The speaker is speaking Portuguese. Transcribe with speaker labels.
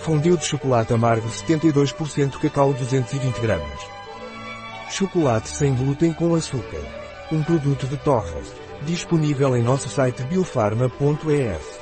Speaker 1: Fundiu de chocolate amargo 72% cacau 220 gramas. Chocolate sem glúten com açúcar. Um produto de Torres. Disponível em nosso site biofarma.es.